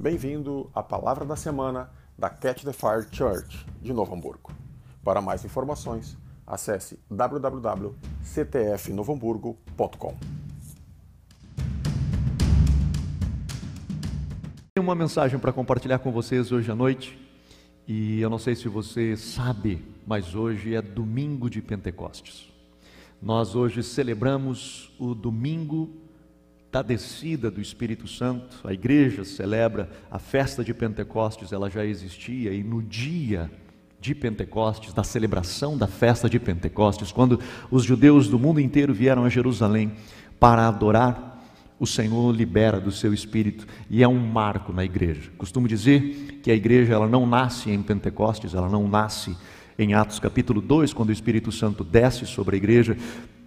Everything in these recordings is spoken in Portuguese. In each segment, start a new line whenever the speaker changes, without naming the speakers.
Bem-vindo à Palavra da Semana da Catch the Fire Church de Novo Hamburgo. Para mais informações, acesse www.ctfnovohamburgo.com.
Tenho uma mensagem para compartilhar com vocês hoje à noite. E eu não sei se você sabe, mas hoje é domingo de Pentecostes. Nós hoje celebramos o domingo da descida do Espírito Santo. A igreja celebra a festa de Pentecostes, ela já existia e no dia de Pentecostes, da celebração da festa de Pentecostes, quando os judeus do mundo inteiro vieram a Jerusalém para adorar, o Senhor libera do seu espírito e é um marco na igreja. Costumo dizer que a igreja ela não nasce em Pentecostes, ela não nasce em Atos capítulo 2, quando o Espírito Santo desce sobre a igreja,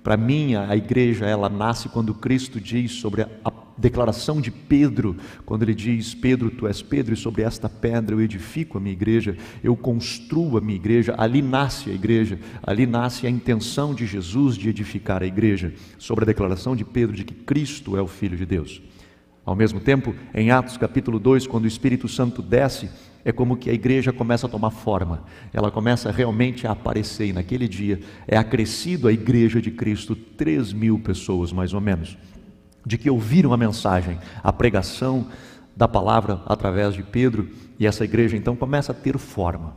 para mim, a igreja, ela nasce quando Cristo diz sobre a, declaração de Pedro, quando ele diz: Pedro, tu és Pedro, e sobre esta pedra eu edifico a minha igreja, eu construo a minha igreja. Ali nasce a igreja, ali nasce a intenção de Jesus de edificar a igreja, sobre a declaração de Pedro de que Cristo é o Filho de Deus. Ao mesmo tempo, em Atos capítulo 2, quando o Espírito Santo desce, é como que a igreja começa a tomar forma, ela começa realmente a aparecer, e naquele dia é acrescido a igreja de Cristo, 3 mil pessoas mais ou menos, de que ouviram a mensagem, a pregação da palavra através de Pedro, e essa igreja então começa a ter forma.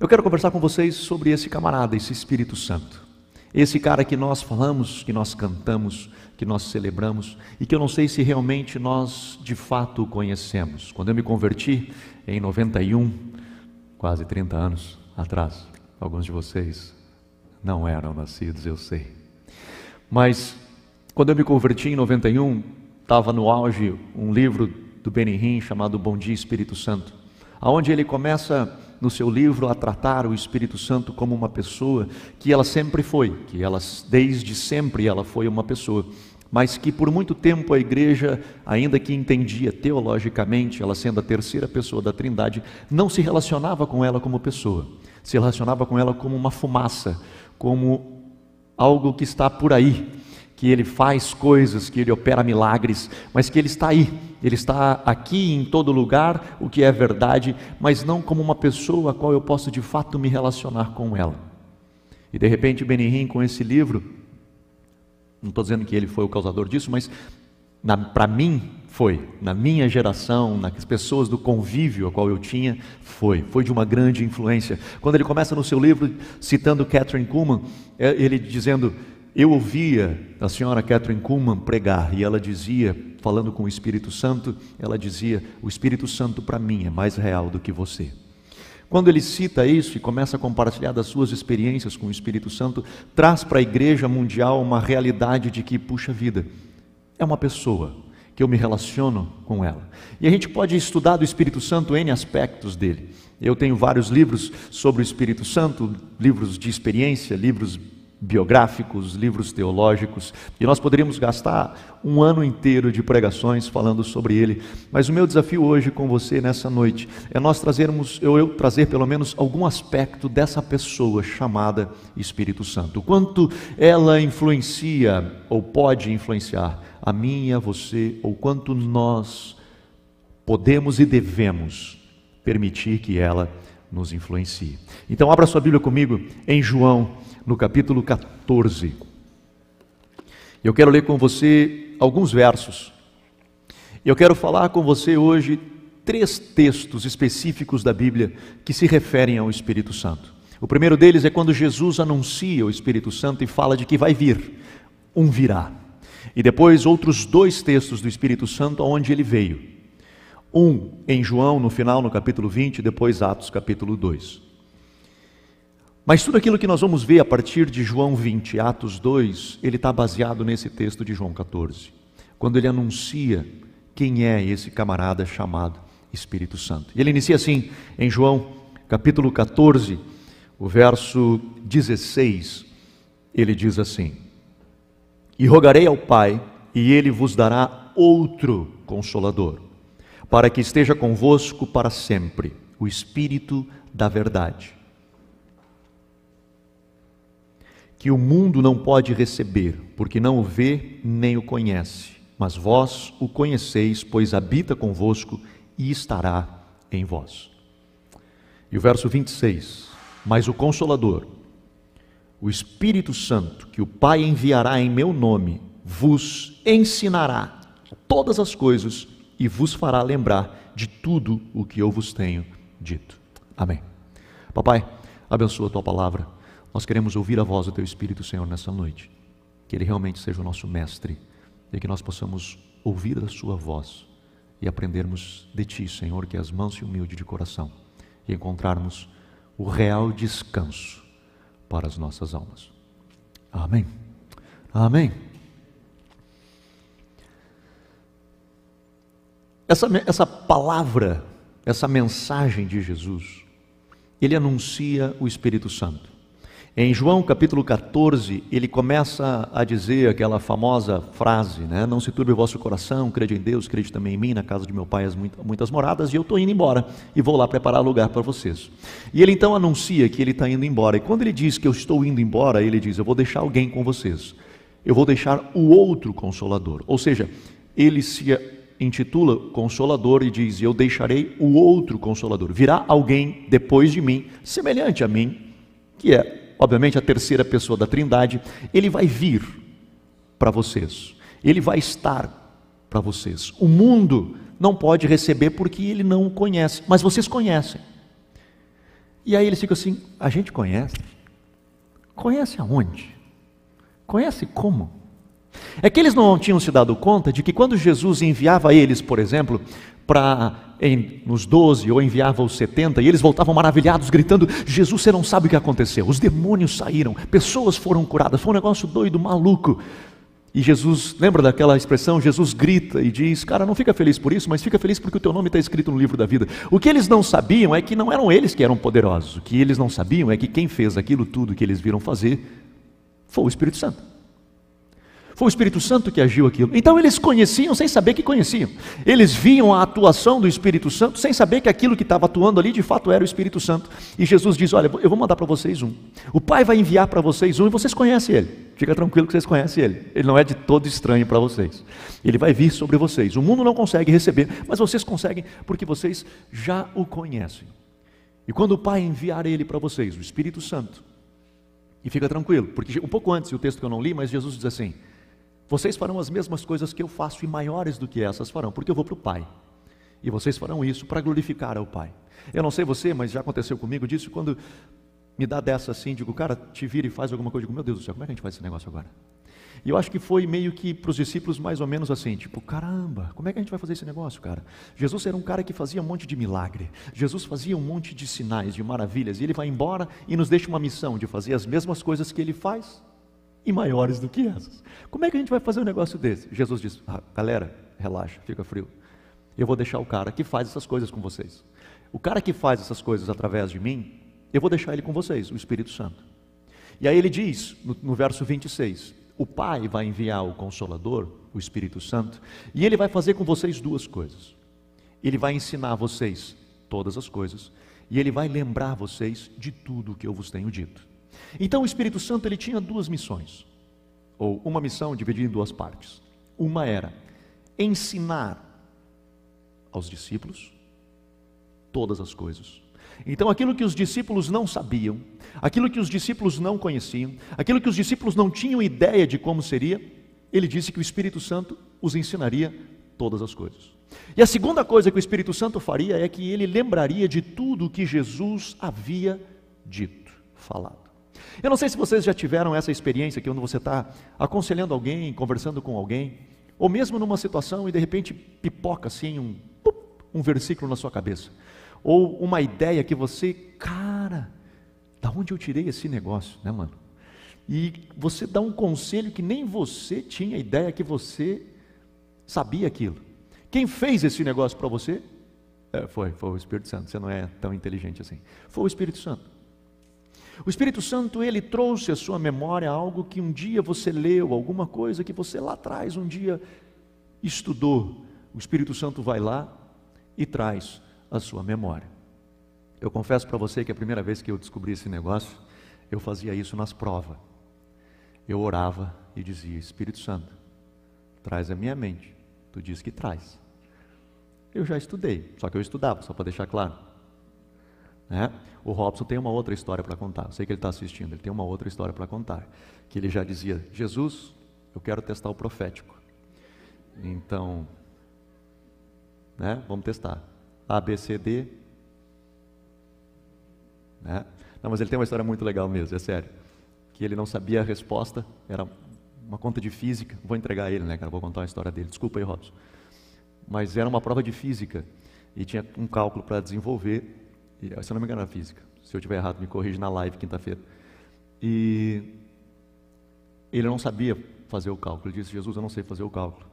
Eu quero conversar com vocês sobre esse camarada, esse Espírito Santo. Esse cara que nós falamos, que nós cantamos, que nós celebramos e que eu não sei se realmente nós de fato conhecemos. Quando eu me converti em 91, quase 30 anos atrás, alguns de vocês não eram nascidos, eu sei. Mas quando eu me converti em 91, estava no auge um livro do Benihim chamado Bom Dia Espírito Santo, aonde ele começa no seu livro a tratar o Espírito Santo como uma pessoa que ela sempre foi, que ela desde sempre ela foi uma pessoa mas que por muito tempo a igreja, ainda que entendia teologicamente, ela sendo a terceira pessoa da Trindade, não se relacionava com ela como pessoa, se relacionava com ela como uma fumaça, como algo que está por aí, que ele faz coisas, que ele opera milagres, mas que ele está aí, ele está aqui em todo lugar, o que é verdade, mas não como uma pessoa a qual eu posso de fato me relacionar com ela. E de repente Benihim com esse livro não estou dizendo que ele foi o causador disso, mas para mim foi, na minha geração, nas pessoas do convívio a qual eu tinha, foi, foi de uma grande influência. Quando ele começa no seu livro citando Catherine Kuhlman, é, ele dizendo: Eu ouvia a senhora Catherine Kuhlman pregar e ela dizia, falando com o Espírito Santo, ela dizia: O Espírito Santo para mim é mais real do que você. Quando ele cita isso e começa a compartilhar das suas experiências com o Espírito Santo, traz para a igreja mundial uma realidade de que, puxa vida, é uma pessoa que eu me relaciono com ela. E a gente pode estudar do Espírito Santo em aspectos dele. Eu tenho vários livros sobre o Espírito Santo, livros de experiência, livros biográficos, livros teológicos, e nós poderíamos gastar um ano inteiro de pregações falando sobre ele. Mas o meu desafio hoje com você nessa noite é nós trazermos, eu, eu trazer pelo menos algum aspecto dessa pessoa chamada Espírito Santo. O quanto ela influencia ou pode influenciar a mim e a você, ou quanto nós podemos e devemos permitir que ela nos influencie. Então abra sua Bíblia comigo em João no capítulo 14. Eu quero ler com você alguns versos. Eu quero falar com você hoje três textos específicos da Bíblia que se referem ao Espírito Santo. O primeiro deles é quando Jesus anuncia o Espírito Santo e fala de que vai vir, um virá. E depois outros dois textos do Espírito Santo onde ele veio. Um em João, no final, no capítulo 20, depois Atos, capítulo 2. Mas tudo aquilo que nós vamos ver a partir de João 20, Atos 2, ele está baseado nesse texto de João 14, quando ele anuncia quem é esse camarada chamado Espírito Santo. E ele inicia assim, em João capítulo 14, o verso 16, ele diz assim: E rogarei ao Pai, e ele vos dará outro consolador, para que esteja convosco para sempre, o Espírito da Verdade que o mundo não pode receber, porque não o vê nem o conhece. mas vós o conheceis, pois habita convosco e estará em vós. E o verso 26: Mas o Consolador, o Espírito Santo, que o Pai enviará em meu nome, vos ensinará todas as coisas e vos fará lembrar de tudo o que eu vos tenho dito. Amém. Papai, abençoa a tua palavra. Nós queremos ouvir a voz do teu Espírito, Senhor, nessa noite. Que ele realmente seja o nosso mestre e que nós possamos ouvir a sua voz e aprendermos de ti, Senhor, que és manso e humilde de coração e encontrarmos o real descanso para as nossas almas. Amém. Amém. Essa, essa palavra, essa mensagem de Jesus, ele anuncia o Espírito Santo. Em João capítulo 14, ele começa a dizer aquela famosa frase, né? Não se turbe o vosso coração, crede em Deus, crede também em mim, na casa de meu pai as muitas moradas, e eu estou indo embora e vou lá preparar lugar para vocês. E ele então anuncia que ele está indo embora, e quando ele diz que eu estou indo embora, ele diz: Eu vou deixar alguém com vocês, eu vou deixar o outro consolador. Ou seja, ele se intitula Consolador e diz: Eu deixarei o outro consolador. Virá alguém depois de mim, semelhante a mim, que é obviamente a terceira pessoa da Trindade, ele vai vir para vocês, ele vai estar para vocês. O mundo não pode receber porque ele não o conhece, mas vocês conhecem. E aí eles ficam assim: a gente conhece? Conhece aonde? Conhece como? É que eles não tinham se dado conta de que quando Jesus enviava eles, por exemplo, para nos 12 ou enviava os 70 e eles voltavam maravilhados, gritando: Jesus, você não sabe o que aconteceu. Os demônios saíram, pessoas foram curadas, foi um negócio doido, maluco. E Jesus, lembra daquela expressão? Jesus grita e diz: Cara, não fica feliz por isso, mas fica feliz porque o teu nome está escrito no livro da vida. O que eles não sabiam é que não eram eles que eram poderosos. O que eles não sabiam é que quem fez aquilo tudo que eles viram fazer foi o Espírito Santo. Foi o Espírito Santo que agiu aquilo. Então eles conheciam sem saber que conheciam. Eles viam a atuação do Espírito Santo sem saber que aquilo que estava atuando ali de fato era o Espírito Santo. E Jesus diz: Olha, eu vou mandar para vocês um. O Pai vai enviar para vocês um e vocês conhecem ele. Fica tranquilo que vocês conhecem ele. Ele não é de todo estranho para vocês. Ele vai vir sobre vocês. O mundo não consegue receber, mas vocês conseguem porque vocês já o conhecem. E quando o Pai enviar ele para vocês, o Espírito Santo, e fica tranquilo, porque um pouco antes, o texto que eu não li, mas Jesus diz assim: vocês farão as mesmas coisas que eu faço e maiores do que essas farão, porque eu vou para o Pai. E vocês farão isso para glorificar ao Pai. Eu não sei você, mas já aconteceu comigo disso quando me dá dessa assim, digo, cara, te vira e faz alguma coisa. Digo, meu Deus do céu, como é que a gente faz esse negócio agora? E eu acho que foi meio que para os discípulos mais ou menos assim, tipo, caramba, como é que a gente vai fazer esse negócio, cara? Jesus era um cara que fazia um monte de milagre. Jesus fazia um monte de sinais, de maravilhas, e ele vai embora e nos deixa uma missão de fazer as mesmas coisas que ele faz e maiores do que essas. Como é que a gente vai fazer um negócio desse? Jesus disse: ah, galera, relaxa, fica frio. Eu vou deixar o cara que faz essas coisas com vocês. O cara que faz essas coisas através de mim, eu vou deixar ele com vocês, o Espírito Santo. E aí ele diz, no, no verso 26, o Pai vai enviar o Consolador, o Espírito Santo, e ele vai fazer com vocês duas coisas. Ele vai ensinar vocês todas as coisas, e ele vai lembrar vocês de tudo o que eu vos tenho dito. Então o Espírito Santo ele tinha duas missões, ou uma missão dividida em duas partes. Uma era ensinar aos discípulos todas as coisas. Então, aquilo que os discípulos não sabiam, aquilo que os discípulos não conheciam, aquilo que os discípulos não tinham ideia de como seria, ele disse que o Espírito Santo os ensinaria todas as coisas. E a segunda coisa que o Espírito Santo faria é que ele lembraria de tudo o que Jesus havia dito, falado. Eu não sei se vocês já tiveram essa experiência que quando você está aconselhando alguém, conversando com alguém, ou mesmo numa situação e de repente pipoca assim um, um versículo na sua cabeça, ou uma ideia que você, cara, da onde eu tirei esse negócio, né, mano? E você dá um conselho que nem você tinha ideia que você sabia aquilo. Quem fez esse negócio para você? É, foi, foi o Espírito Santo. Você não é tão inteligente assim. Foi o Espírito Santo. O Espírito Santo, ele trouxe à sua memória algo que um dia você leu, alguma coisa que você lá atrás um dia estudou. O Espírito Santo vai lá e traz a sua memória. Eu confesso para você que a primeira vez que eu descobri esse negócio, eu fazia isso nas provas. Eu orava e dizia: Espírito Santo, traz a minha mente. Tu diz que traz. Eu já estudei, só que eu estudava, só para deixar claro. Né? O Robson tem uma outra história para contar. Eu sei que ele está assistindo, ele tem uma outra história para contar. Que ele já dizia: Jesus, eu quero testar o profético. Então, né? vamos testar. A, B, C, D. Né? Não, mas ele tem uma história muito legal mesmo, é sério. Que ele não sabia a resposta, era uma conta de física. Vou entregar ele, né, cara? Vou contar a história dele. Desculpa aí, Robson. Mas era uma prova de física e tinha um cálculo para desenvolver. E, se eu não me engano, era física. Se eu estiver errado, me corrige na live quinta-feira. E ele não sabia fazer o cálculo. Ele disse: Jesus, eu não sei fazer o cálculo.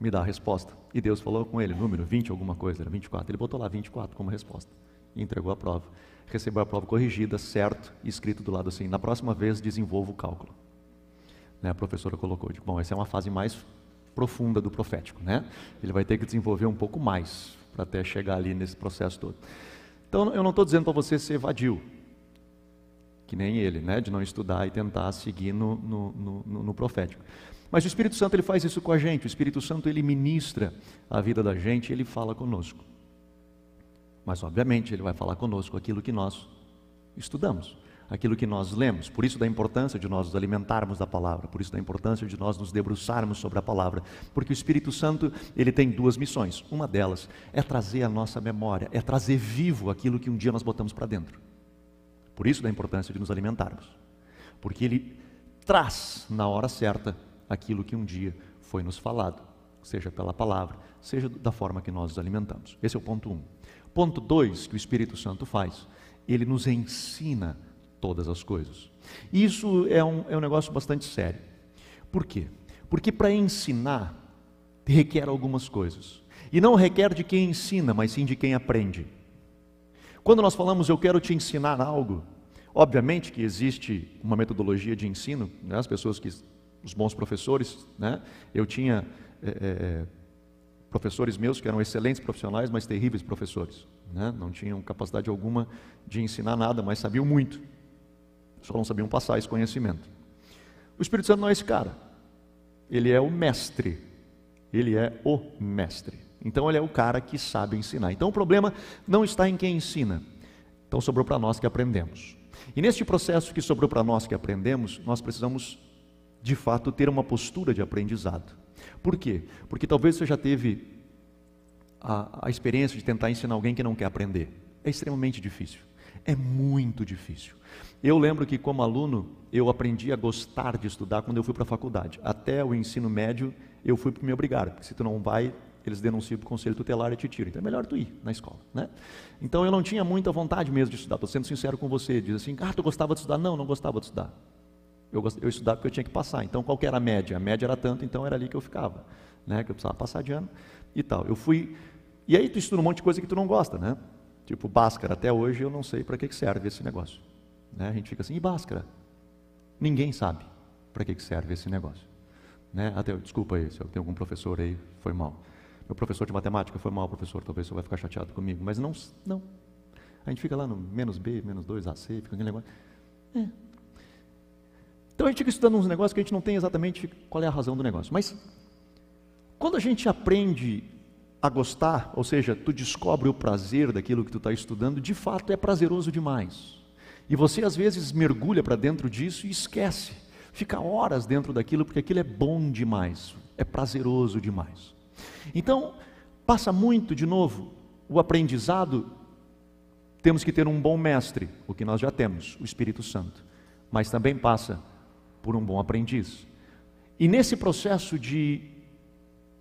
Me dá a resposta. E Deus falou com ele: número 20, alguma coisa, era 24. Ele botou lá 24 como resposta e entregou a prova recebeu a prova corrigida, certo, escrito do lado assim: na próxima vez desenvolva o cálculo. Né, a professora colocou: bom, essa é uma fase mais profunda do profético, né? Ele vai ter que desenvolver um pouco mais para até chegar ali nesse processo todo. Então, eu não estou dizendo para você ser vadio, que nem ele, né? De não estudar e tentar seguir no, no, no, no profético. Mas o Espírito Santo ele faz isso com a gente. O Espírito Santo ele ministra a vida da gente, ele fala conosco. Mas, obviamente, Ele vai falar conosco aquilo que nós estudamos, aquilo que nós lemos. Por isso, da importância de nós nos alimentarmos da palavra, por isso, da importância de nós nos debruçarmos sobre a palavra, porque o Espírito Santo ele tem duas missões. Uma delas é trazer a nossa memória, é trazer vivo aquilo que um dia nós botamos para dentro. Por isso, da importância de nos alimentarmos, porque Ele traz na hora certa aquilo que um dia foi nos falado, seja pela palavra, seja da forma que nós nos alimentamos. Esse é o ponto um. Ponto 2 que o Espírito Santo faz, ele nos ensina todas as coisas. Isso é um, é um negócio bastante sério. Por quê? Porque para ensinar requer algumas coisas. E não requer de quem ensina, mas sim de quem aprende. Quando nós falamos eu quero te ensinar algo, obviamente que existe uma metodologia de ensino, né? as pessoas que, os bons professores, né? eu tinha é, é, professores meus que eram excelentes profissionais, mas terríveis professores. Né? Não tinham capacidade alguma de ensinar nada, mas sabiam muito. Só não sabiam passar esse conhecimento. O Espírito Santo não é esse cara. Ele é o mestre. Ele é o mestre. Então ele é o cara que sabe ensinar. Então o problema não está em quem ensina. Então sobrou para nós que aprendemos. E neste processo que sobrou para nós que aprendemos, nós precisamos de fato ter uma postura de aprendizado. Por quê? Porque talvez você já teve a, a experiência de tentar ensinar alguém que não quer aprender. É extremamente difícil. É muito difícil. Eu lembro que, como aluno, eu aprendi a gostar de estudar quando eu fui para a faculdade. Até o ensino médio, eu fui porque me obrigaram. Porque se tu não vai, eles denunciam para o conselho tutelar e te tiram. Então é melhor tu ir na escola. Né? Então eu não tinha muita vontade mesmo de estudar. Estou sendo sincero com você. Diz assim, ah, tu gostava de estudar? Não, não gostava de estudar. Eu, eu estudava porque eu tinha que passar. Então, qual era a média? A média era tanto, então era ali que eu ficava. Né? Que eu precisava passar de ano e tal. Eu fui... E aí tu estuda um monte de coisa que tu não gosta, né? Tipo, Bhaskara. Até hoje eu não sei para que serve esse negócio. Né? A gente fica assim, e Bhaskara? Ninguém sabe para que serve esse negócio. Né? Até, desculpa aí, se eu tenho algum professor aí, foi mal. Meu professor de matemática foi mal, professor, talvez você vai ficar chateado comigo, mas não, não. A gente fica lá no menos B, menos 2, AC, fica aquele negócio. É, então a gente fica estudando uns negócios que a gente não tem exatamente qual é a razão do negócio. Mas quando a gente aprende a gostar, ou seja, tu descobre o prazer daquilo que tu está estudando, de fato é prazeroso demais. E você às vezes mergulha para dentro disso e esquece. Fica horas dentro daquilo porque aquilo é bom demais, é prazeroso demais. Então, passa muito de novo o aprendizado. Temos que ter um bom mestre, o que nós já temos, o Espírito Santo. Mas também passa por um bom aprendiz. E nesse processo de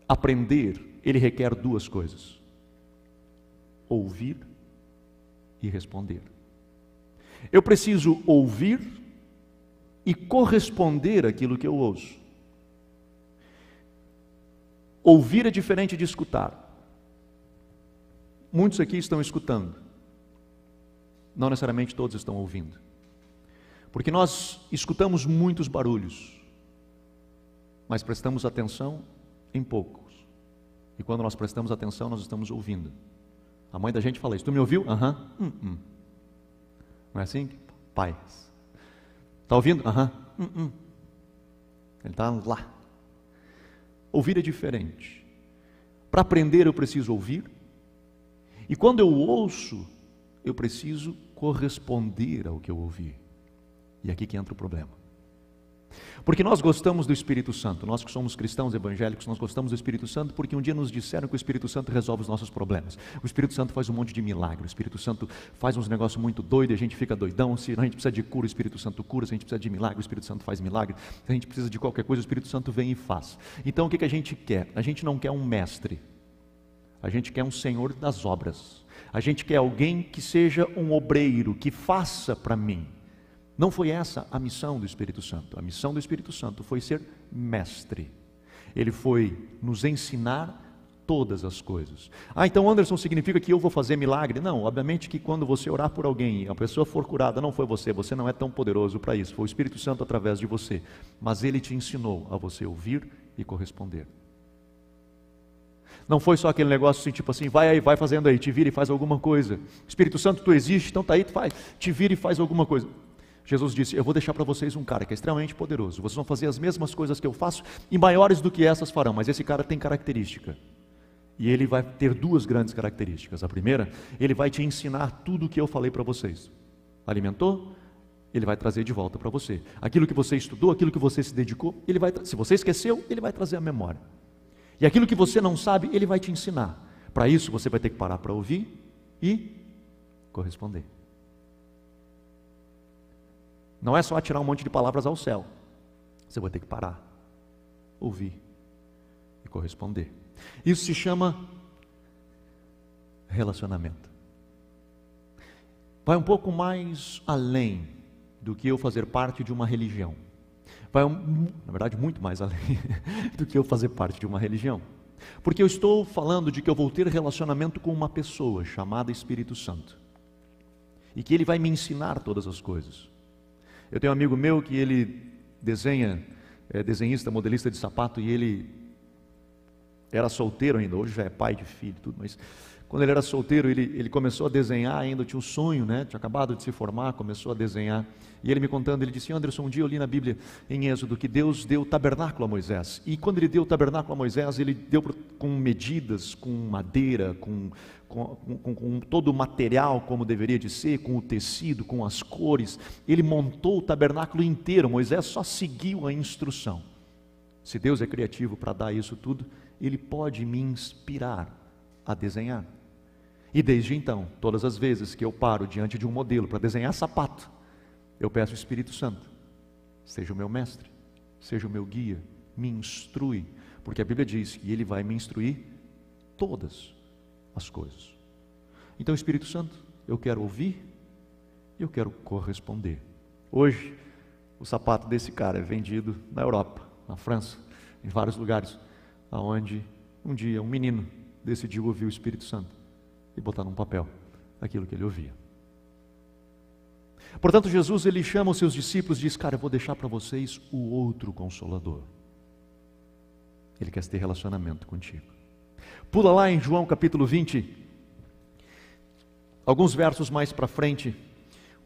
aprender, ele requer duas coisas: ouvir e responder. Eu preciso ouvir e corresponder àquilo que eu ouço. Ouvir é diferente de escutar. Muitos aqui estão escutando, não necessariamente todos estão ouvindo. Porque nós escutamos muitos barulhos, mas prestamos atenção em poucos. E quando nós prestamos atenção, nós estamos ouvindo. A mãe da gente fala isso: Tu me ouviu? Aham. Uhum. Hum, Não é assim? Pai. Está ouvindo? Aham. Uhum. Ele está lá. Ouvir é diferente. Para aprender, eu preciso ouvir. E quando eu ouço, eu preciso corresponder ao que eu ouvi. E aqui que entra o problema. Porque nós gostamos do Espírito Santo, nós que somos cristãos evangélicos, nós gostamos do Espírito Santo porque um dia nos disseram que o Espírito Santo resolve os nossos problemas. O Espírito Santo faz um monte de milagre, o Espírito Santo faz uns negócios muito doidos e a gente fica doidão. Se a gente precisa de cura, o Espírito Santo cura, se a gente precisa de milagre, o Espírito Santo faz milagre, se a gente precisa de qualquer coisa, o Espírito Santo vem e faz. Então o que, que a gente quer? A gente não quer um mestre, a gente quer um senhor das obras. A gente quer alguém que seja um obreiro, que faça para mim. Não foi essa a missão do Espírito Santo. A missão do Espírito Santo foi ser mestre. Ele foi nos ensinar todas as coisas. Ah, então Anderson significa que eu vou fazer milagre? Não, obviamente que quando você orar por alguém a pessoa for curada, não foi você, você não é tão poderoso para isso, foi o Espírito Santo através de você. Mas ele te ensinou a você ouvir e corresponder. Não foi só aquele negócio assim, tipo assim, vai aí, vai fazendo aí, te vira e faz alguma coisa. Espírito Santo, tu existe, então tá aí, tu faz, te vira e faz alguma coisa. Jesus disse: Eu vou deixar para vocês um cara que é extremamente poderoso. Vocês vão fazer as mesmas coisas que eu faço e maiores do que essas farão, mas esse cara tem característica. E ele vai ter duas grandes características. A primeira, ele vai te ensinar tudo o que eu falei para vocês. Alimentou? Ele vai trazer de volta para você. Aquilo que você estudou, aquilo que você se dedicou, ele vai, se você esqueceu, ele vai trazer a memória. E aquilo que você não sabe, ele vai te ensinar. Para isso, você vai ter que parar para ouvir e corresponder. Não é só atirar um monte de palavras ao céu. Você vai ter que parar, ouvir e corresponder. Isso se chama relacionamento. Vai um pouco mais além do que eu fazer parte de uma religião. Vai, um, na verdade, muito mais além do que eu fazer parte de uma religião. Porque eu estou falando de que eu vou ter relacionamento com uma pessoa chamada Espírito Santo. E que ele vai me ensinar todas as coisas. Eu tenho um amigo meu que ele desenha, é desenhista, modelista de sapato, e ele era solteiro ainda, hoje já é pai de filho, tudo, mas quando ele era solteiro, ele, ele começou a desenhar ainda, tinha um sonho, né? Tinha acabado de se formar, começou a desenhar. E ele me contando, ele disse, Anderson, um dia eu li na Bíblia, em Êxodo, que Deus deu o tabernáculo a Moisés. E quando ele deu o tabernáculo a Moisés, ele deu com medidas, com madeira, com, com, com, com, todo o material como deveria de ser, com o tecido, com as cores. Ele montou o tabernáculo inteiro. Moisés só seguiu a instrução. Se Deus é criativo para dar isso tudo, Ele pode me inspirar a desenhar. E desde então, todas as vezes que eu paro diante de um modelo para desenhar sapato, eu peço o Espírito Santo, seja o meu mestre, seja o meu guia, me instrui, porque a Bíblia diz que Ele vai me instruir todas as coisas. Então, Espírito Santo, eu quero ouvir e eu quero corresponder. Hoje, o sapato desse cara é vendido na Europa, na França, em vários lugares, aonde um dia um menino decidiu ouvir o Espírito Santo e botar num papel aquilo que ele ouvia. Portanto, Jesus ele chama os seus discípulos e diz: Cara, eu vou deixar para vocês o outro consolador. Ele quer ter relacionamento contigo. Pula lá em João capítulo 20, alguns versos mais para frente,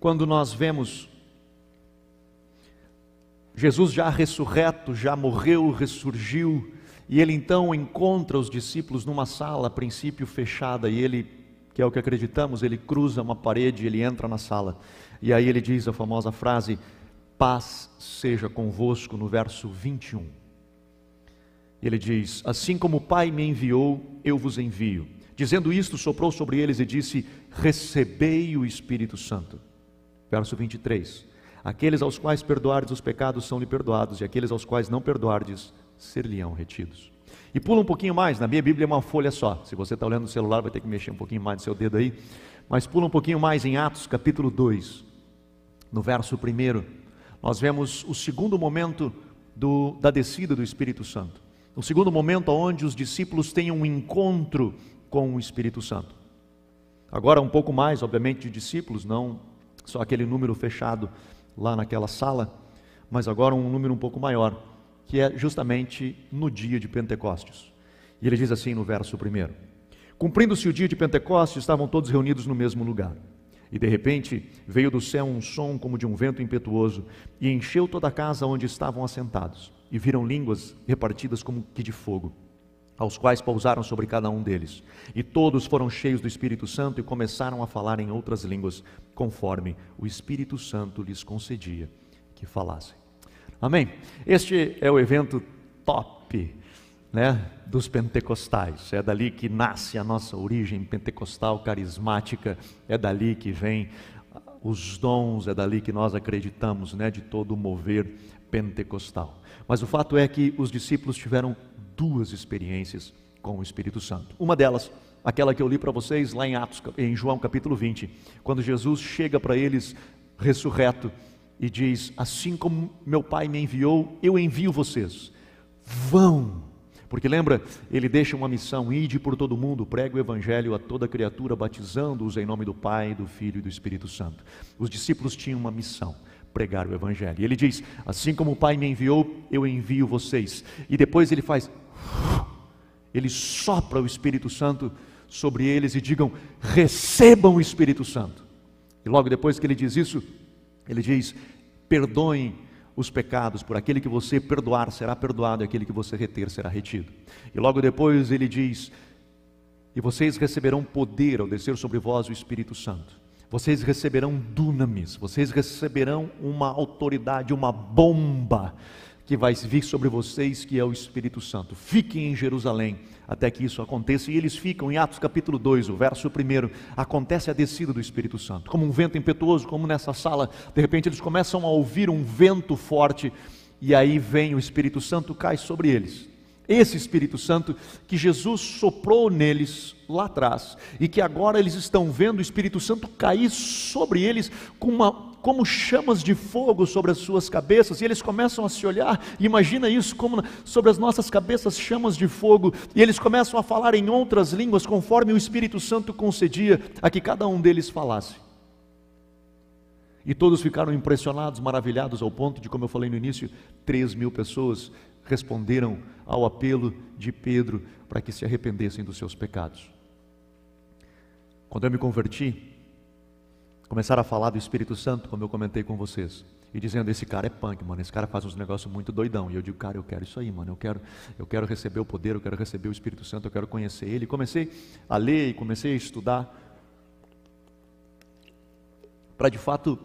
quando nós vemos Jesus já ressurreto, já morreu, ressurgiu, e ele então encontra os discípulos numa sala, a princípio fechada, e ele, que é o que acreditamos, ele cruza uma parede, ele entra na sala, e aí ele diz a famosa frase: Paz seja convosco, no verso 21. Ele diz: Assim como o Pai me enviou, eu vos envio. Dizendo isto, soprou sobre eles e disse: Recebei o Espírito Santo. Verso 23. Aqueles aos quais perdoardes os pecados são-lhe perdoados, e aqueles aos quais não perdoardes, ser-lhe-ão retidos. E pula um pouquinho mais, na minha Bíblia é uma folha só. Se você está olhando no celular, vai ter que mexer um pouquinho mais no seu dedo aí. Mas pula um pouquinho mais em Atos, capítulo 2, no verso 1. Nós vemos o segundo momento do, da descida do Espírito Santo. O segundo momento onde os discípulos têm um encontro com o Espírito Santo. Agora, um pouco mais, obviamente, de discípulos, não só aquele número fechado lá naquela sala, mas agora um número um pouco maior, que é justamente no dia de Pentecostes. E ele diz assim no verso primeiro: Cumprindo-se o dia de Pentecostes, estavam todos reunidos no mesmo lugar. E de repente veio do céu um som como de um vento impetuoso e encheu toda a casa onde estavam assentados. e viram línguas repartidas como que de fogo, aos quais pousaram sobre cada um deles. E todos foram cheios do Espírito Santo e começaram a falar em outras línguas, conforme o Espírito Santo lhes concedia que falassem. Amém? Este é o evento top né, dos pentecostais. É dali que nasce a nossa origem pentecostal carismática, é dali que vem os dons, é dali que nós acreditamos, né, de todo o mover pentecostal. Mas o fato é que os discípulos tiveram duas experiências com o Espírito Santo. Uma delas, aquela que eu li para vocês lá em Atos, em João capítulo 20, quando Jesus chega para eles ressurreto e diz: Assim como meu Pai me enviou, eu envio vocês. Vão porque lembra, ele deixa uma missão: ide por todo mundo, pregue o evangelho a toda criatura, batizando-os em nome do Pai, do Filho e do Espírito Santo. Os discípulos tinham uma missão: pregar o evangelho. E ele diz: assim como o Pai me enviou, eu envio vocês. E depois ele faz, ele sopra o Espírito Santo sobre eles e digam: recebam o Espírito Santo. E logo depois que ele diz isso, ele diz: perdoem os pecados, por aquele que você perdoar será perdoado, e aquele que você reter será retido. E logo depois ele diz: E vocês receberão poder ao descer sobre vós o Espírito Santo. Vocês receberão dunamis, vocês receberão uma autoridade, uma bomba que vai vir sobre vocês, que é o Espírito Santo. Fiquem em Jerusalém até que isso aconteça. E eles ficam em Atos capítulo 2, o verso 1. Acontece a descida do Espírito Santo. Como um vento impetuoso, como nessa sala, de repente eles começam a ouvir um vento forte. E aí vem o Espírito Santo, cai sobre eles. Esse Espírito Santo que Jesus soprou neles lá atrás e que agora eles estão vendo o Espírito Santo cair sobre eles com uma como chamas de fogo sobre as suas cabeças, e eles começam a se olhar, imagina isso como sobre as nossas cabeças chamas de fogo, e eles começam a falar em outras línguas, conforme o Espírito Santo concedia a que cada um deles falasse. E todos ficaram impressionados, maravilhados, ao ponto de, como eu falei no início, três mil pessoas responderam ao apelo de Pedro para que se arrependessem dos seus pecados. Quando eu me converti, começaram a falar do Espírito Santo, como eu comentei com vocês. E dizendo, esse cara é punk, mano, esse cara faz uns negócios muito doidão. E eu digo, cara, eu quero isso aí, mano, eu quero, eu quero receber o poder, eu quero receber o Espírito Santo, eu quero conhecer Ele. E comecei a ler e comecei a estudar, para de fato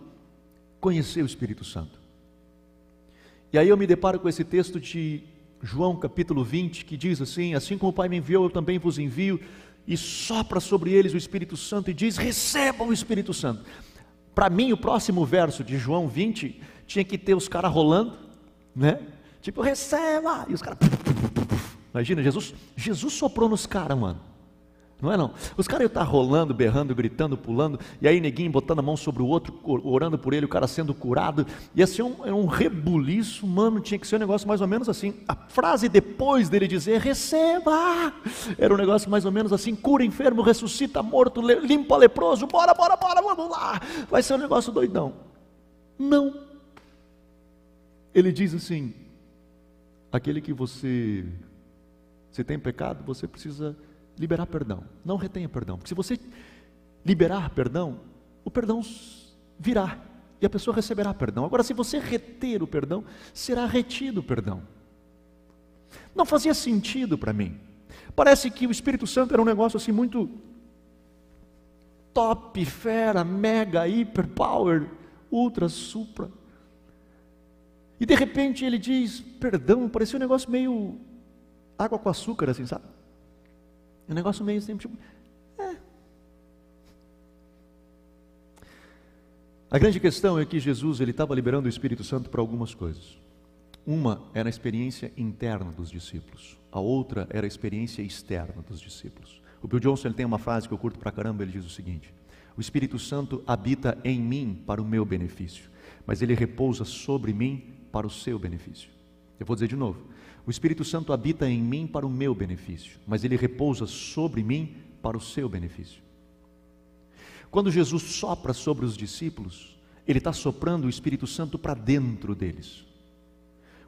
conhecer o Espírito Santo. E aí eu me deparo com esse texto de João capítulo 20, que diz assim: Assim como o Pai me enviou, eu também vos envio e sopra sobre eles o Espírito Santo e diz: recebam o Espírito Santo. Para mim, o próximo verso de João 20 tinha que ter os caras rolando, né? Tipo, receba! E os caras. Imagina, Jesus, Jesus soprou nos caras, mano. Não é não? Os caras estar rolando, berrando, gritando, pulando, e aí neguinho botando a mão sobre o outro, orando por ele, o cara sendo curado. Ia ser um, um rebuliço, mano, tinha que ser um negócio mais ou menos assim. A frase depois dele dizer, receba! Era um negócio mais ou menos assim, cura enfermo, ressuscita morto, limpa leproso, bora, bora, bora, vamos lá. Vai ser um negócio doidão. Não. Ele diz assim, aquele que você, se tem pecado, você precisa liberar perdão. Não retenha perdão. Porque se você liberar perdão, o perdão virá e a pessoa receberá perdão. Agora, se você reter o perdão, será retido o perdão. Não fazia sentido para mim. Parece que o Espírito Santo era um negócio assim muito top, fera, mega, hiper, power, ultra, supra. E de repente ele diz, perdão, parecia um negócio meio água com açúcar, assim, sabe? Um negócio meio sempre tipo, é. A grande questão é que Jesus ele estava liberando o Espírito Santo para algumas coisas. Uma era a experiência interna dos discípulos, a outra era a experiência externa dos discípulos. O Bill Johnson ele tem uma frase que eu curto pra caramba, ele diz o seguinte: O Espírito Santo habita em mim para o meu benefício, mas ele repousa sobre mim para o seu benefício. Eu vou dizer de novo: o Espírito Santo habita em mim para o meu benefício, mas ele repousa sobre mim para o seu benefício. Quando Jesus sopra sobre os discípulos, ele está soprando o Espírito Santo para dentro deles.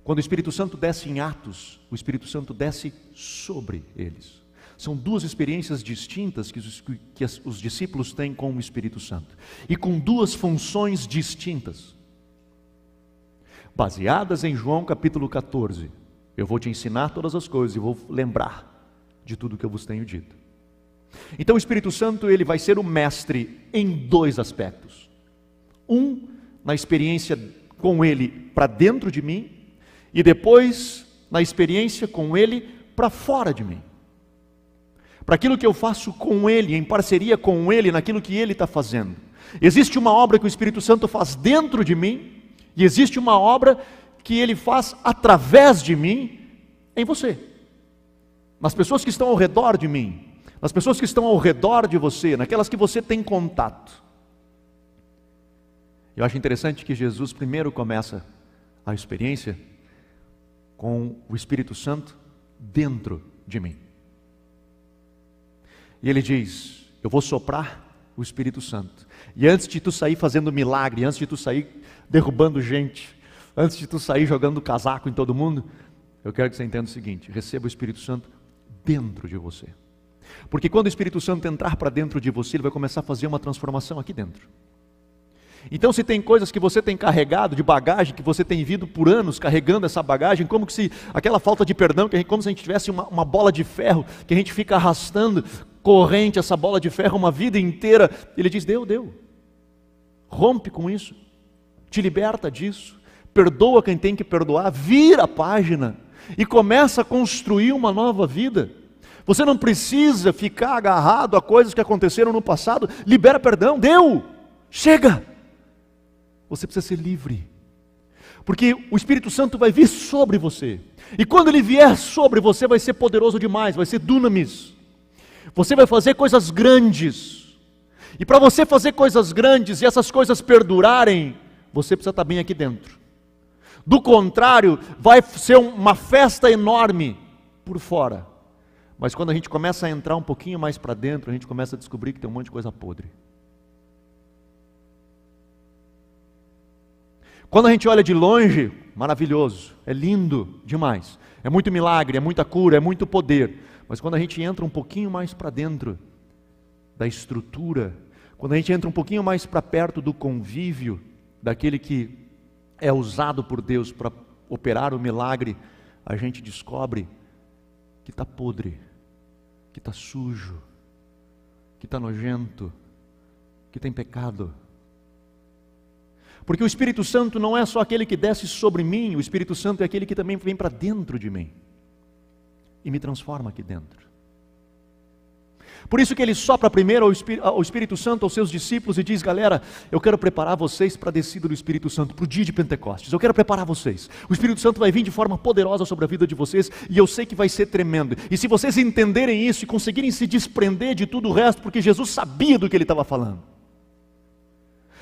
Quando o Espírito Santo desce em Atos, o Espírito Santo desce sobre eles. São duas experiências distintas que os, que os discípulos têm com o Espírito Santo e com duas funções distintas. baseadas em João capítulo 14. Eu vou te ensinar todas as coisas e vou lembrar de tudo que eu vos tenho dito. Então o Espírito Santo ele vai ser o mestre em dois aspectos. Um, na experiência com ele para dentro de mim e depois na experiência com ele para fora de mim. Para aquilo que eu faço com ele, em parceria com ele, naquilo que ele está fazendo. Existe uma obra que o Espírito Santo faz dentro de mim e existe uma obra que ele faz através de mim em você. Nas pessoas que estão ao redor de mim, nas pessoas que estão ao redor de você, naquelas que você tem contato. Eu acho interessante que Jesus primeiro começa a experiência com o Espírito Santo dentro de mim. E ele diz: Eu vou soprar o Espírito Santo. E antes de tu sair fazendo milagre, antes de tu sair derrubando gente, antes de tu sair jogando casaco em todo mundo, eu quero que você entenda o seguinte: receba o Espírito Santo dentro de você. Porque quando o Espírito Santo entrar para dentro de você, ele vai começar a fazer uma transformação aqui dentro. Então, se tem coisas que você tem carregado de bagagem, que você tem vindo por anos carregando essa bagagem, como se aquela falta de perdão, que como se a gente tivesse uma, uma bola de ferro que a gente fica arrastando, corrente, essa bola de ferro uma vida inteira. Ele diz: deu, deu. Rompe com isso, te liberta disso, perdoa quem tem que perdoar, vira a página e começa a construir uma nova vida. Você não precisa ficar agarrado a coisas que aconteceram no passado, libera perdão, deu, chega. Você precisa ser livre. Porque o Espírito Santo vai vir sobre você. E quando ele vier sobre você, vai ser poderoso demais, vai ser dunamis. Você vai fazer coisas grandes. E para você fazer coisas grandes e essas coisas perdurarem, você precisa estar bem aqui dentro. Do contrário, vai ser uma festa enorme por fora. Mas quando a gente começa a entrar um pouquinho mais para dentro, a gente começa a descobrir que tem um monte de coisa podre. Quando a gente olha de longe, maravilhoso, é lindo demais. É muito milagre, é muita cura, é muito poder. Mas quando a gente entra um pouquinho mais para dentro da estrutura, quando a gente entra um pouquinho mais para perto do convívio, daquele que é usado por Deus para operar o milagre, a gente descobre que está podre, que está sujo, que está nojento, que tem pecado. Porque o Espírito Santo não é só aquele que desce sobre mim, o Espírito Santo é aquele que também vem para dentro de mim e me transforma aqui dentro. Por isso que ele sopra primeiro ao Espírito Santo aos seus discípulos e diz: Galera, eu quero preparar vocês para a descida do Espírito Santo, para o dia de Pentecostes. Eu quero preparar vocês. O Espírito Santo vai vir de forma poderosa sobre a vida de vocês e eu sei que vai ser tremendo. E se vocês entenderem isso e conseguirem se desprender de tudo o resto, porque Jesus sabia do que ele estava falando.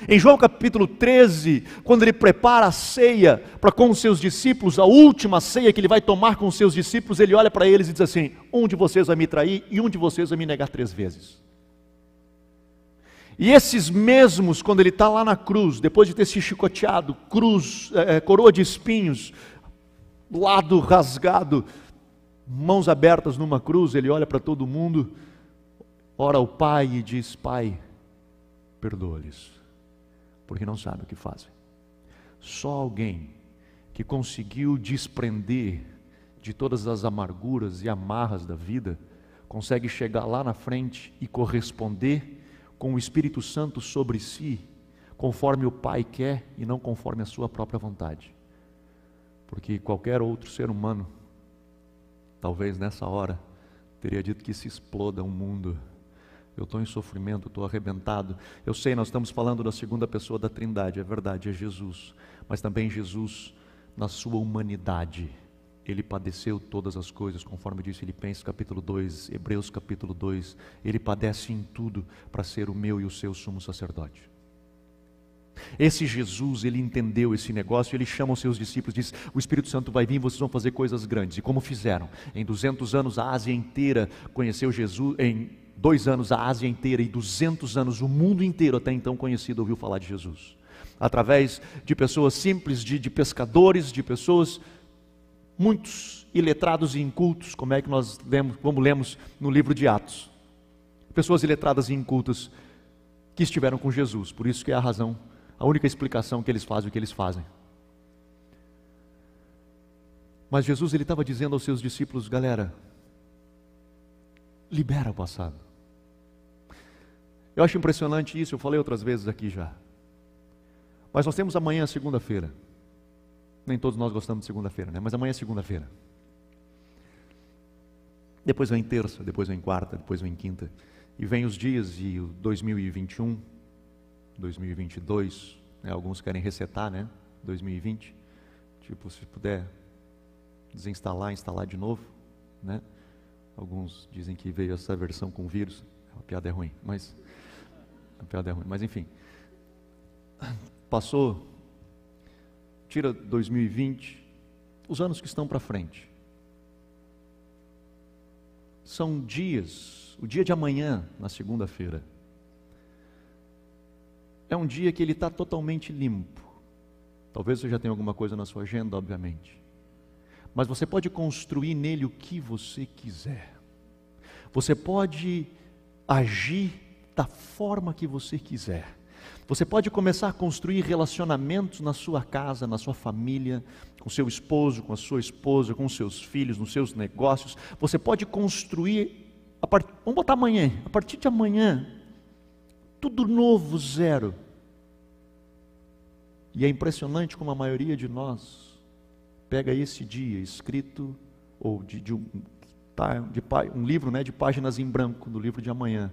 Em João capítulo 13, quando ele prepara a ceia para com os seus discípulos, a última ceia que ele vai tomar com os seus discípulos, ele olha para eles e diz assim: Um de vocês vai me trair e um de vocês vai me negar três vezes. E esses mesmos, quando ele está lá na cruz, depois de ter se chicoteado, cruz, é, coroa de espinhos, lado rasgado, mãos abertas numa cruz, ele olha para todo mundo, ora ao Pai e diz: Pai, perdoa-lhes porque não sabem o que fazem. Só alguém que conseguiu desprender de todas as amarguras e amarras da vida consegue chegar lá na frente e corresponder com o Espírito Santo sobre si, conforme o Pai quer e não conforme a sua própria vontade. Porque qualquer outro ser humano, talvez nessa hora, teria dito que se exploda um mundo eu estou em sofrimento, estou arrebentado. Eu sei, nós estamos falando da segunda pessoa da Trindade, é verdade, é Jesus. Mas também Jesus, na sua humanidade, ele padeceu todas as coisas, conforme disse Filipenses capítulo 2, Hebreus capítulo 2. Ele padece em tudo para ser o meu e o seu sumo sacerdote. Esse Jesus, ele entendeu esse negócio, ele chama os seus discípulos diz: O Espírito Santo vai vir, vocês vão fazer coisas grandes. E como fizeram? Em 200 anos, a Ásia inteira conheceu Jesus, em dois anos a Ásia inteira e 200 anos o mundo inteiro até então conhecido ouviu falar de Jesus. Através de pessoas simples, de, de pescadores, de pessoas muitos iletrados e incultos, como é que nós lemos, como lemos no livro de Atos. Pessoas iletradas e incultas que estiveram com Jesus, por isso que é a razão, a única explicação que eles fazem o que eles fazem. Mas Jesus ele estava dizendo aos seus discípulos, galera, libera o passado. Eu acho impressionante isso, eu falei outras vezes aqui já. Mas nós temos amanhã, segunda-feira. Nem todos nós gostamos de segunda-feira, né? Mas amanhã é segunda-feira. Depois vem terça, depois vem quarta, depois vem quinta. E vem os dias de 2021, 2022. Né? Alguns querem resetar, né? 2020. Tipo, se puder desinstalar, instalar de novo, né? Alguns dizem que veio essa versão com vírus. A piada é ruim, mas a piada é ruim, mas enfim. Passou tira 2020, os anos que estão para frente. São dias, o dia de amanhã, na segunda-feira, é um dia que ele está totalmente limpo. Talvez você já tenha alguma coisa na sua agenda, obviamente. Mas você pode construir nele o que você quiser. Você pode agir da forma que você quiser. Você pode começar a construir relacionamentos na sua casa, na sua família, com seu esposo, com a sua esposa, com seus filhos, nos seus negócios. Você pode construir, part... vamos botar amanhã, a partir de amanhã, tudo novo, zero. E é impressionante como a maioria de nós pega esse dia escrito, ou de, de, um, tá, de um livro né, de páginas em branco, do livro de amanhã,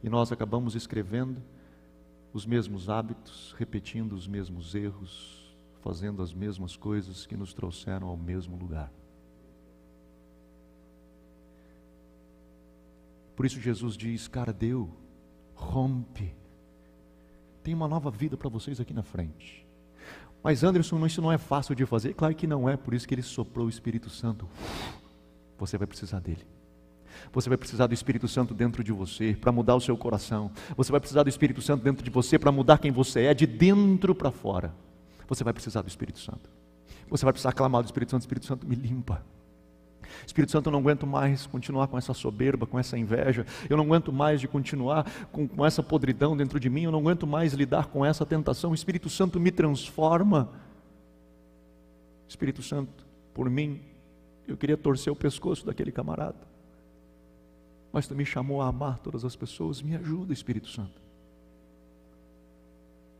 e nós acabamos escrevendo os mesmos hábitos, repetindo os mesmos erros, fazendo as mesmas coisas que nos trouxeram ao mesmo lugar. Por isso Jesus diz: Cara, deu, rompe. Tem uma nova vida para vocês aqui na frente. Mas Anderson, isso não é fácil de fazer? Claro que não é, por isso que ele soprou o Espírito Santo. Você vai precisar dele. Você vai precisar do Espírito Santo dentro de você para mudar o seu coração. Você vai precisar do Espírito Santo dentro de você para mudar quem você é, de dentro para fora. Você vai precisar do Espírito Santo. Você vai precisar clamar do Espírito Santo: Espírito Santo, me limpa. Espírito Santo, eu não aguento mais continuar com essa soberba, com essa inveja, eu não aguento mais de continuar com, com, essa podridão dentro de mim, eu não aguento mais lidar com essa tentação. Espírito Santo me transforma. Espírito Santo, por mim, eu queria torcer o pescoço daquele camarada mas tu me chamou a amar todas as pessoas. Me ajuda, Espírito Santo.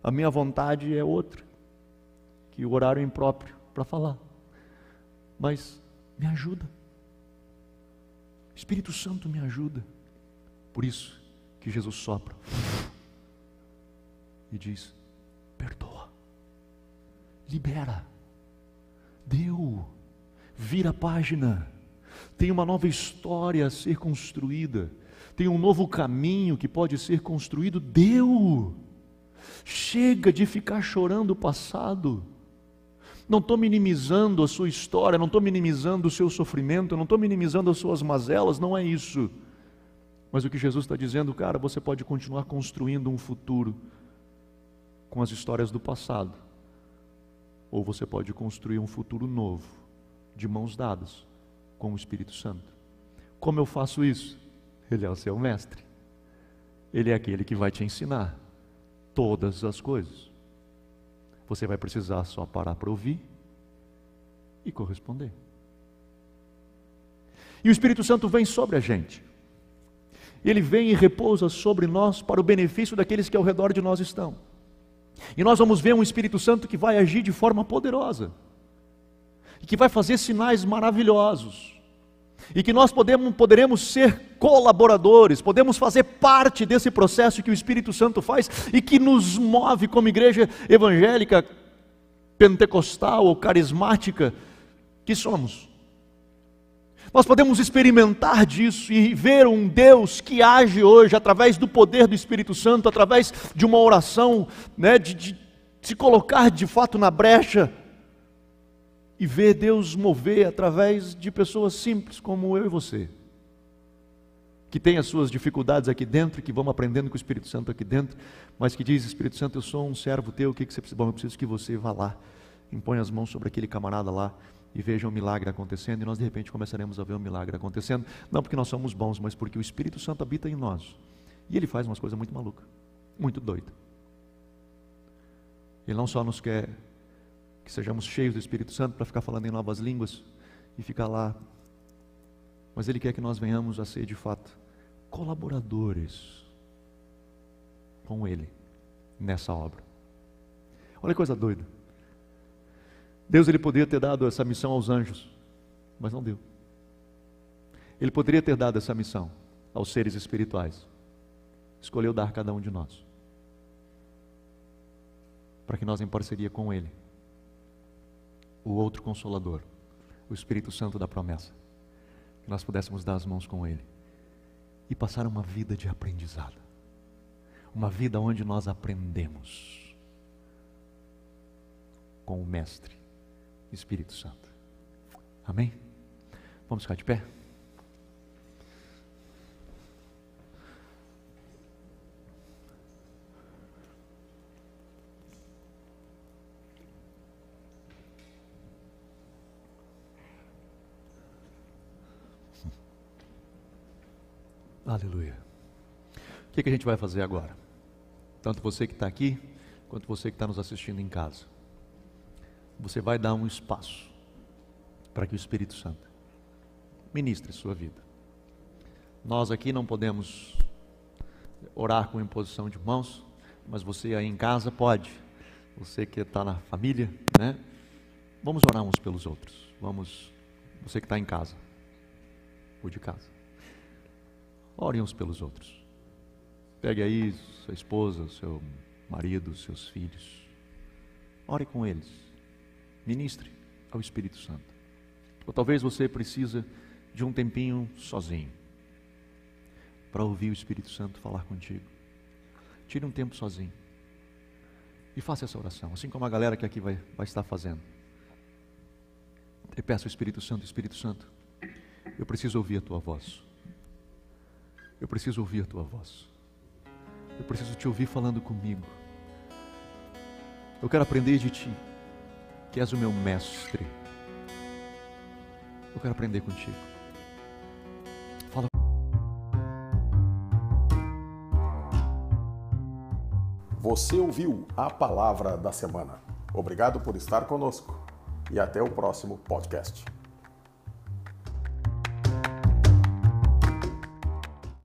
A minha vontade é outra, que o horário é impróprio para falar, mas me ajuda. Espírito Santo me ajuda. Por isso que Jesus sopra e diz: perdoa, libera, deu, vira a página tem uma nova história a ser construída, tem um novo caminho que pode ser construído. Deu! Chega de ficar chorando o passado. Não estou minimizando a sua história, não estou minimizando o seu sofrimento, não estou minimizando as suas mazelas, não é isso. Mas o que Jesus está dizendo, cara, você pode continuar construindo um futuro com as histórias do passado, ou você pode construir um futuro novo, de mãos dadas, com o Espírito Santo. Como eu faço isso? Ele é o seu mestre. Ele é aquele que vai te ensinar todas as coisas. Você vai precisar só parar para ouvir e corresponder. E o Espírito Santo vem sobre a gente. Ele vem e repousa sobre nós para o benefício daqueles que ao redor de nós estão. E nós vamos ver um Espírito Santo que vai agir de forma poderosa e que vai fazer sinais maravilhosos. E que nós podemos, poderemos ser colaboradores, podemos fazer parte desse processo que o Espírito Santo faz e que nos move como igreja evangélica, pentecostal ou carismática que somos. Nós podemos experimentar disso e ver um Deus que age hoje através do poder do Espírito Santo, através de uma oração, né, de, de se colocar de fato na brecha e ver Deus mover através de pessoas simples como eu e você, que tem as suas dificuldades aqui dentro, que vão aprendendo com o Espírito Santo aqui dentro, mas que diz: Espírito Santo, eu sou um servo teu, o que, que você precisa? Bom, eu preciso que você vá lá, impõe as mãos sobre aquele camarada lá e veja um milagre acontecendo, e nós de repente começaremos a ver um milagre acontecendo, não porque nós somos bons, mas porque o Espírito Santo habita em nós, e ele faz umas coisas muito malucas, muito doidas. Ele não só nos quer que sejamos cheios do Espírito Santo para ficar falando em novas línguas, e ficar lá. Mas Ele quer que nós venhamos a ser, de fato, colaboradores com Ele nessa obra. Olha que coisa doida. Deus ele poderia ter dado essa missão aos anjos, mas não deu. Ele poderia ter dado essa missão aos seres espirituais. Escolheu dar a cada um de nós. Para que nós, em parceria com Ele, o outro consolador, o Espírito Santo da promessa, que nós pudéssemos dar as mãos com Ele e passar uma vida de aprendizado. Uma vida onde nós aprendemos com o Mestre, Espírito Santo. Amém? Vamos ficar de pé? Aleluia. O que, que a gente vai fazer agora? Tanto você que está aqui, quanto você que está nos assistindo em casa. Você vai dar um espaço para que o Espírito Santo ministre sua vida. Nós aqui não podemos orar com imposição de mãos, mas você aí em casa pode. Você que está na família, né? Vamos orar uns pelos outros. Vamos, você que está em casa, ou de casa. Orem uns pelos outros. Pegue aí sua esposa, seu marido, seus filhos. Ore com eles. Ministre ao Espírito Santo. Ou talvez você precisa de um tempinho sozinho para ouvir o Espírito Santo falar contigo. Tire um tempo sozinho e faça essa oração, assim como a galera que aqui vai, vai estar fazendo. E peça ao Espírito Santo, Espírito Santo, eu preciso ouvir a tua voz. Eu preciso ouvir a tua voz. Eu preciso te ouvir falando comigo. Eu quero aprender de ti, que és o meu mestre. Eu quero aprender contigo. Fala.
Você ouviu a palavra da semana. Obrigado por estar conosco e até o próximo podcast.